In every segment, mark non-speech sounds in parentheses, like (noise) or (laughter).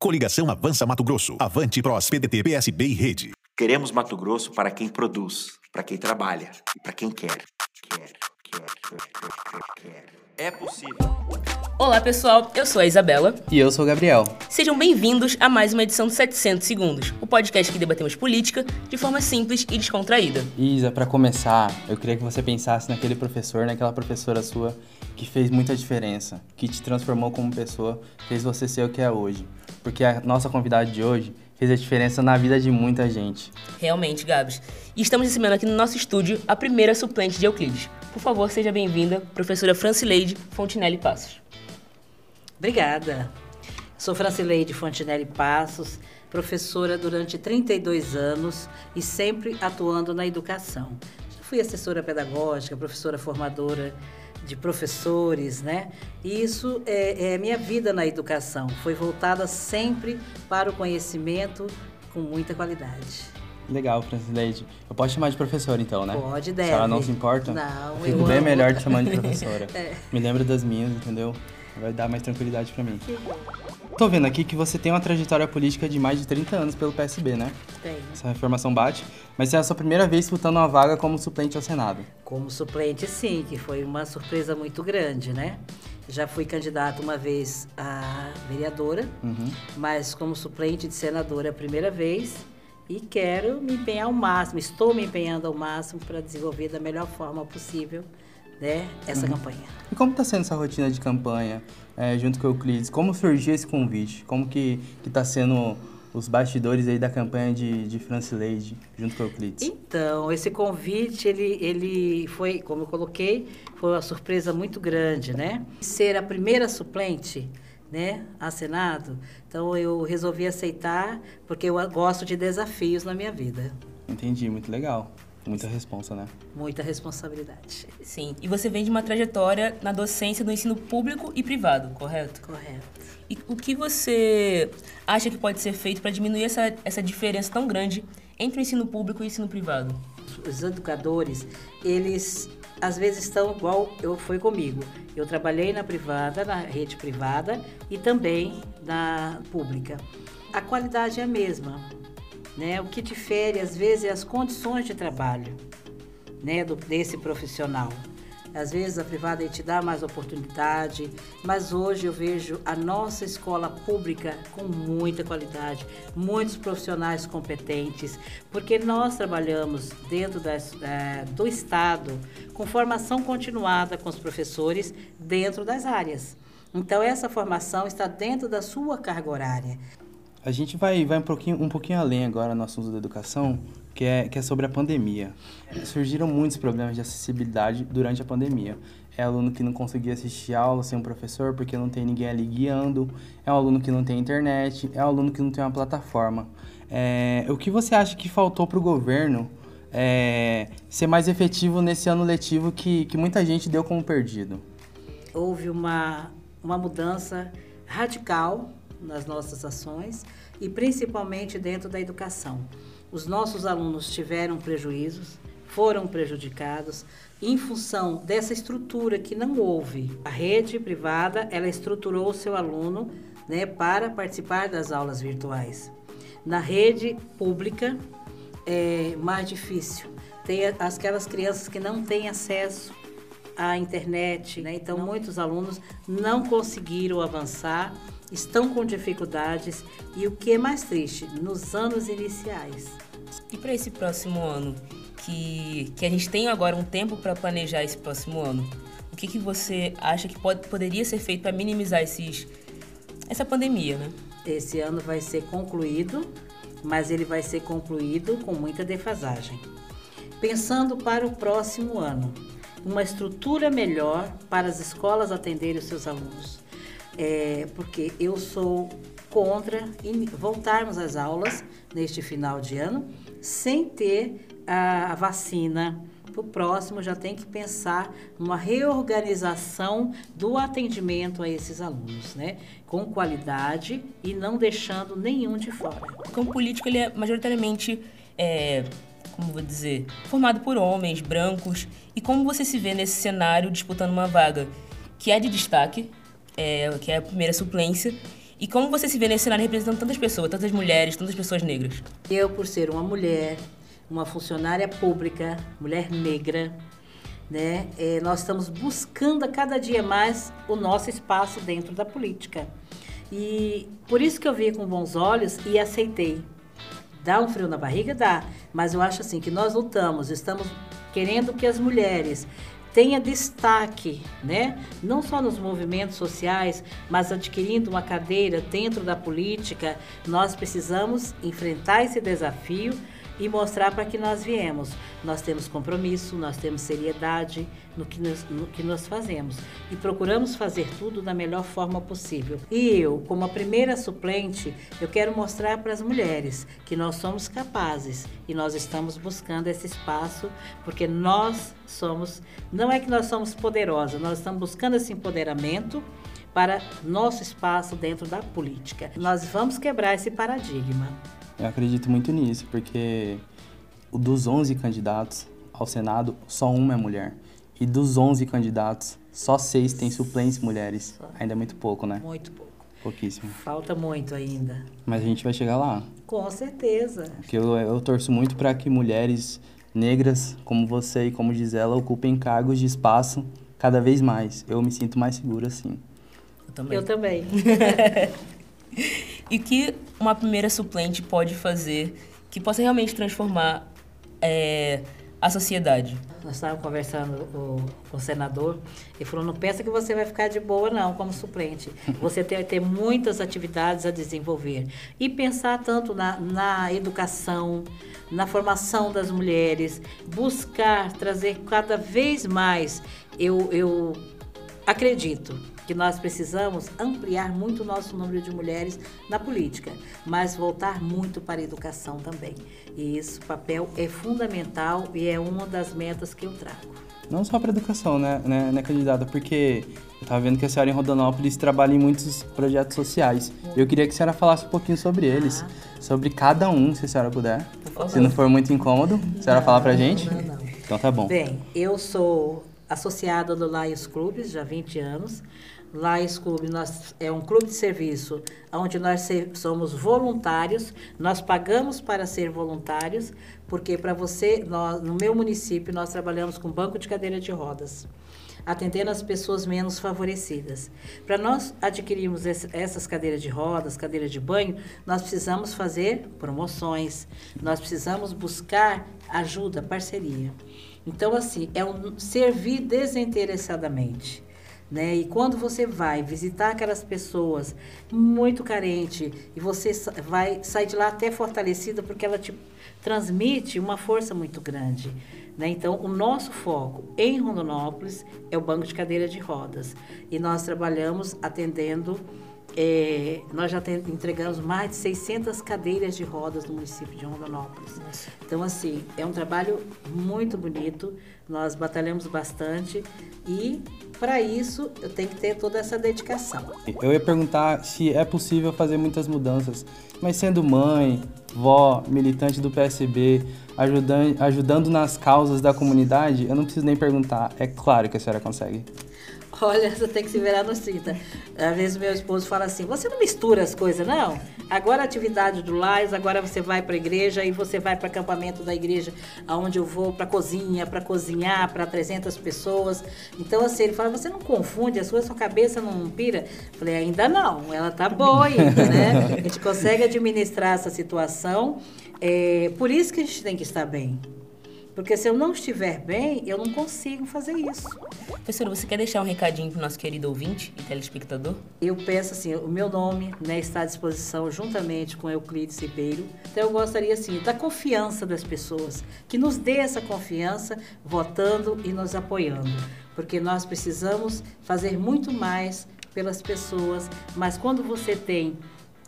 Coligação Avança Mato Grosso. Avante Pros, PDT, PSB e Rede. Queremos Mato Grosso para quem produz, para quem trabalha e para quem quer. Quer, quer, quer, quer, quer. É possível. Olá pessoal, eu sou a Isabela. E eu sou o Gabriel. Sejam bem-vindos a mais uma edição de 700 Segundos, o podcast que debatemos política de forma simples e descontraída. Isa, para começar, eu queria que você pensasse naquele professor, naquela professora sua que fez muita diferença, que te transformou como pessoa, fez você ser o que é hoje. Porque a nossa convidada de hoje fez a diferença na vida de muita gente. Realmente, Gabs. E estamos recebendo aqui no nosso estúdio a primeira suplente de Euclides. Por favor, seja bem-vinda, professora Francileide Fontinelli Passos. Obrigada. Sou Francileide Fontinelli Passos, professora durante 32 anos e sempre atuando na educação. Já fui assessora pedagógica, professora formadora de professores, né? E isso é, é minha vida na educação. Foi voltada sempre para o conhecimento com muita qualidade. Legal, Francileide. Eu posso chamar de professora então, né? Pode, deve. Se ela não se importa? Não, eu fico eu bem amo. melhor te chamando de professora. (laughs) É. Me lembra das minhas, entendeu? Vai dar mais tranquilidade pra mim. Que bom. Tô vendo aqui que você tem uma trajetória política de mais de 30 anos pelo PSB, né? Tem. Essa informação bate. Mas é a sua primeira vez disputando uma vaga como suplente ao Senado. Como suplente, sim, que foi uma surpresa muito grande, né? Já fui candidata uma vez a vereadora, Uhum. mas como suplente de senadora é a primeira vez e quero me empenhar ao máximo, estou me empenhando ao máximo para desenvolver da melhor forma possível né, essa campanha. E como está sendo essa rotina de campanha é, junto com o Euclides? Como surgiu esse convite? Como que, que tá sendo os bastidores aí da campanha de, de Francileide junto com o Euclides? Então, esse convite, ele, ele foi, como eu coloquei, foi uma surpresa muito grande, né? Ser a primeira suplente, né, a Senado, então eu resolvi aceitar, porque eu gosto de desafios na minha vida. Entendi, muito legal. Muita responsa, né? Muita responsabilidade. Sim, e você vem de uma trajetória na docência do ensino público e privado, correto? Correto. E o que você acha que pode ser feito para diminuir essa, essa diferença tão grande entre o ensino público e o ensino privado? Os educadores, eles às vezes estão igual eu foi comigo. Eu trabalhei na privada, na rede privada e também na pública. A qualidade é a mesma, né? O que difere às vezes é as condições de trabalho, né, do, desse profissional. Às vezes a privada te dá mais oportunidade, mas hoje eu vejo a nossa escola pública com muita qualidade, muitos profissionais competentes, porque nós trabalhamos dentro das, eh, do Estado com formação continuada com os professores dentro das áreas. Então essa formação está dentro da sua carga horária. A gente vai, vai um, pouquinho, um pouquinho além agora no assunto da educação, que é, que é sobre a pandemia. Surgiram muitos problemas de acessibilidade durante a pandemia. É aluno que não conseguia assistir aula sem um professor porque não tem ninguém ali guiando, é um aluno que não tem internet, é um aluno que não tem uma plataforma. É, o que você acha que faltou para o governo é, ser mais efetivo nesse ano letivo que, que muita gente deu como perdido? houve uma, uma mudança radical nas nossas ações e principalmente dentro da educação. Os nossos alunos tiveram prejuízos, foram prejudicados em função dessa estrutura que não houve. A rede privada, ela estruturou o seu aluno né, para participar das aulas virtuais. Na rede pública, é mais difícil. Tem aquelas crianças que não têm acesso à internet, né? então muitos alunos não conseguiram avançar, estão com dificuldades e o que é mais triste, nos anos iniciais. E para esse próximo ano, que, que a gente tem agora um tempo para planejar esse próximo ano, o que, que você acha que pode, poderia ser feito para minimizar esses, essa pandemia, né? Esse ano vai ser concluído, mas ele vai ser concluído com muita defasagem. Pensando para o próximo ano, uma estrutura melhor para as escolas atenderem os seus alunos. É, porque eu sou contra voltarmos às aulas neste final de ano sem ter a, vacina. O próximo já tem que pensar numa reorganização do atendimento a esses alunos, né? Com qualidade e não deixando nenhum de fora. Porque um político ele é majoritariamente, é, como vou dizer, formado por homens, brancos. E como você se vê nesse cenário disputando uma vaga que é de destaque, é, que é a primeira suplência, E como você se vê nesse cenário representando tantas pessoas, tantas mulheres, tantas pessoas negras? Eu, por ser uma mulher, uma funcionária pública, mulher negra, né, eh, nós estamos buscando a cada dia mais o nosso espaço dentro da política. E por isso que eu vi com bons olhos e aceitei. Dá um frio na barriga? Dá. Mas eu acho assim que nós lutamos, estamos querendo que as mulheres tenha destaque, né? Não só nos movimentos sociais, mas adquirindo uma cadeira dentro da política, nós precisamos enfrentar esse desafio e mostrar para que nós viemos. Nós temos compromisso, nós temos seriedade no que, no que nós fazemos e procuramos fazer tudo da melhor forma possível. E eu, como a primeira suplente, eu quero mostrar para as mulheres que nós somos capazes e nós estamos buscando esse espaço porque nós somos, não é que nós somos poderosas, nós estamos buscando esse empoderamento para nosso espaço dentro da política. Nós vamos quebrar esse paradigma. Eu acredito muito nisso, porque dos 11 candidatos ao Senado, só uma é mulher. E dos 11 candidatos, só seis têm suplentes mulheres. Ainda é muito pouco, né? Muito pouco. Pouquíssimo. Falta muito ainda. Mas a gente vai chegar lá. Com certeza. Porque eu, eu torço muito para que mulheres negras como você e como Gisela ocupem cargos de espaço cada vez mais. Eu me sinto mais segura assim. Eu também. Eu também. (laughs) E que uma primeira suplente pode fazer que possa realmente transformar é, a sociedade? Nós estávamos conversando com o senador e falou: não pensa que você vai ficar de boa, não, como suplente. (laughs) Você tem que ter muitas atividades a desenvolver. E pensar tanto na, na educação, na formação das mulheres, buscar trazer cada vez mais. Eu, eu acredito que nós precisamos ampliar muito o nosso número de mulheres na política, mas voltar muito para a educação também. E esse papel é fundamental e é uma das metas que eu trago. Não só para educação, né, né, né, candidata? Porque eu estava vendo que a senhora em Rondonópolis trabalha em muitos projetos sociais. Eu queria que a senhora falasse um pouquinho sobre eles, Ah. sobre cada um, se a senhora puder. Se não for muito incômodo, a senhora falar pra gente? não, não. Então tá bom. Bem, eu sou associada do Lions Clubes já há 20 anos. Lions Clube nós, é um clube de serviço onde nós se- somos voluntários, nós pagamos para ser voluntários, porque para você, nós, no meu município, nós trabalhamos com banco de cadeira de rodas, atendendo as pessoas menos favorecidas. Para nós adquirirmos esse- essas cadeiras de rodas, cadeiras de banho, nós precisamos fazer promoções, nós precisamos buscar ajuda, parceria. Então, assim, é um servir desinteressadamente. Né? E quando você vai visitar aquelas pessoas muito carentes e você vai sair de lá até fortalecida porque ela te transmite uma força muito grande. Né? Então, o nosso foco em Rondonópolis é o banco de cadeira de rodas. E nós trabalhamos atendendo, eh, nós já tem- entregamos mais de 600 cadeiras de rodas no município de Rondonópolis. Então, assim, é um trabalho muito bonito, nós batalhamos bastante e, para isso, eu tenho que ter toda essa dedicação. Eu ia perguntar se é possível fazer muitas mudanças, mas sendo mãe, vó, militante do PSB, ajudando, ajudando nas causas da comunidade, eu não preciso nem perguntar. É claro que a senhora consegue. Olha, você tem que se virar nos 30. Às vezes meu esposo fala assim, você não mistura as coisas, não? Agora a atividade do Lais, agora você vai para a igreja e você vai para acampamento da igreja, aonde eu vou para cozinha, para cozinhar para 300 pessoas. Então, assim, ele fala, você não confunde as coisas, sua cabeça não pira? Eu falei, ainda não, ela tá boa ainda, né? A gente consegue administrar essa situação. É, por isso que a gente tem que estar bem. Porque se eu não estiver bem, eu não consigo fazer isso. Professora, você quer deixar um recadinho pro nosso querido ouvinte e telespectador? Eu peço assim, o meu nome né, está à disposição juntamente com Euclides Ribeiro. Então eu gostaria assim da confiança das pessoas, que nos dê essa confiança votando e nos apoiando, porque nós precisamos fazer muito mais pelas pessoas, mas quando você tem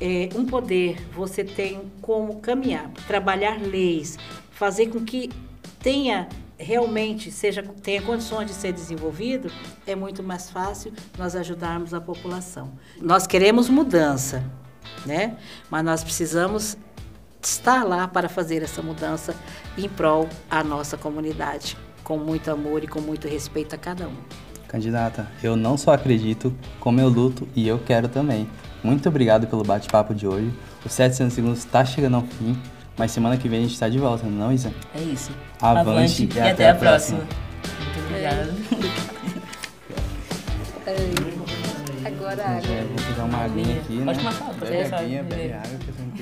é, um poder, você tem como caminhar, trabalhar leis, fazer com que tenha realmente seja tenha condições de ser desenvolvido, é muito mais fácil nós ajudarmos a população. Nós queremos mudança, né? Mas nós precisamos estar lá para fazer essa mudança em prol à nossa comunidade, com muito amor e com muito respeito a cada um. Candidata, eu não só acredito, como eu luto e eu quero também. Muito obrigado pelo bate-papo de hoje. O 700 segundos está chegando ao fim, mas semana que vem a gente está de volta, não, Isa? É isso. Avante e até a próxima. Muito obrigada. (laughs) Agora É, vou pegar uma aguinha aqui, né? Pode tomar, pode Bebe aguinha, água, fica tranquilo.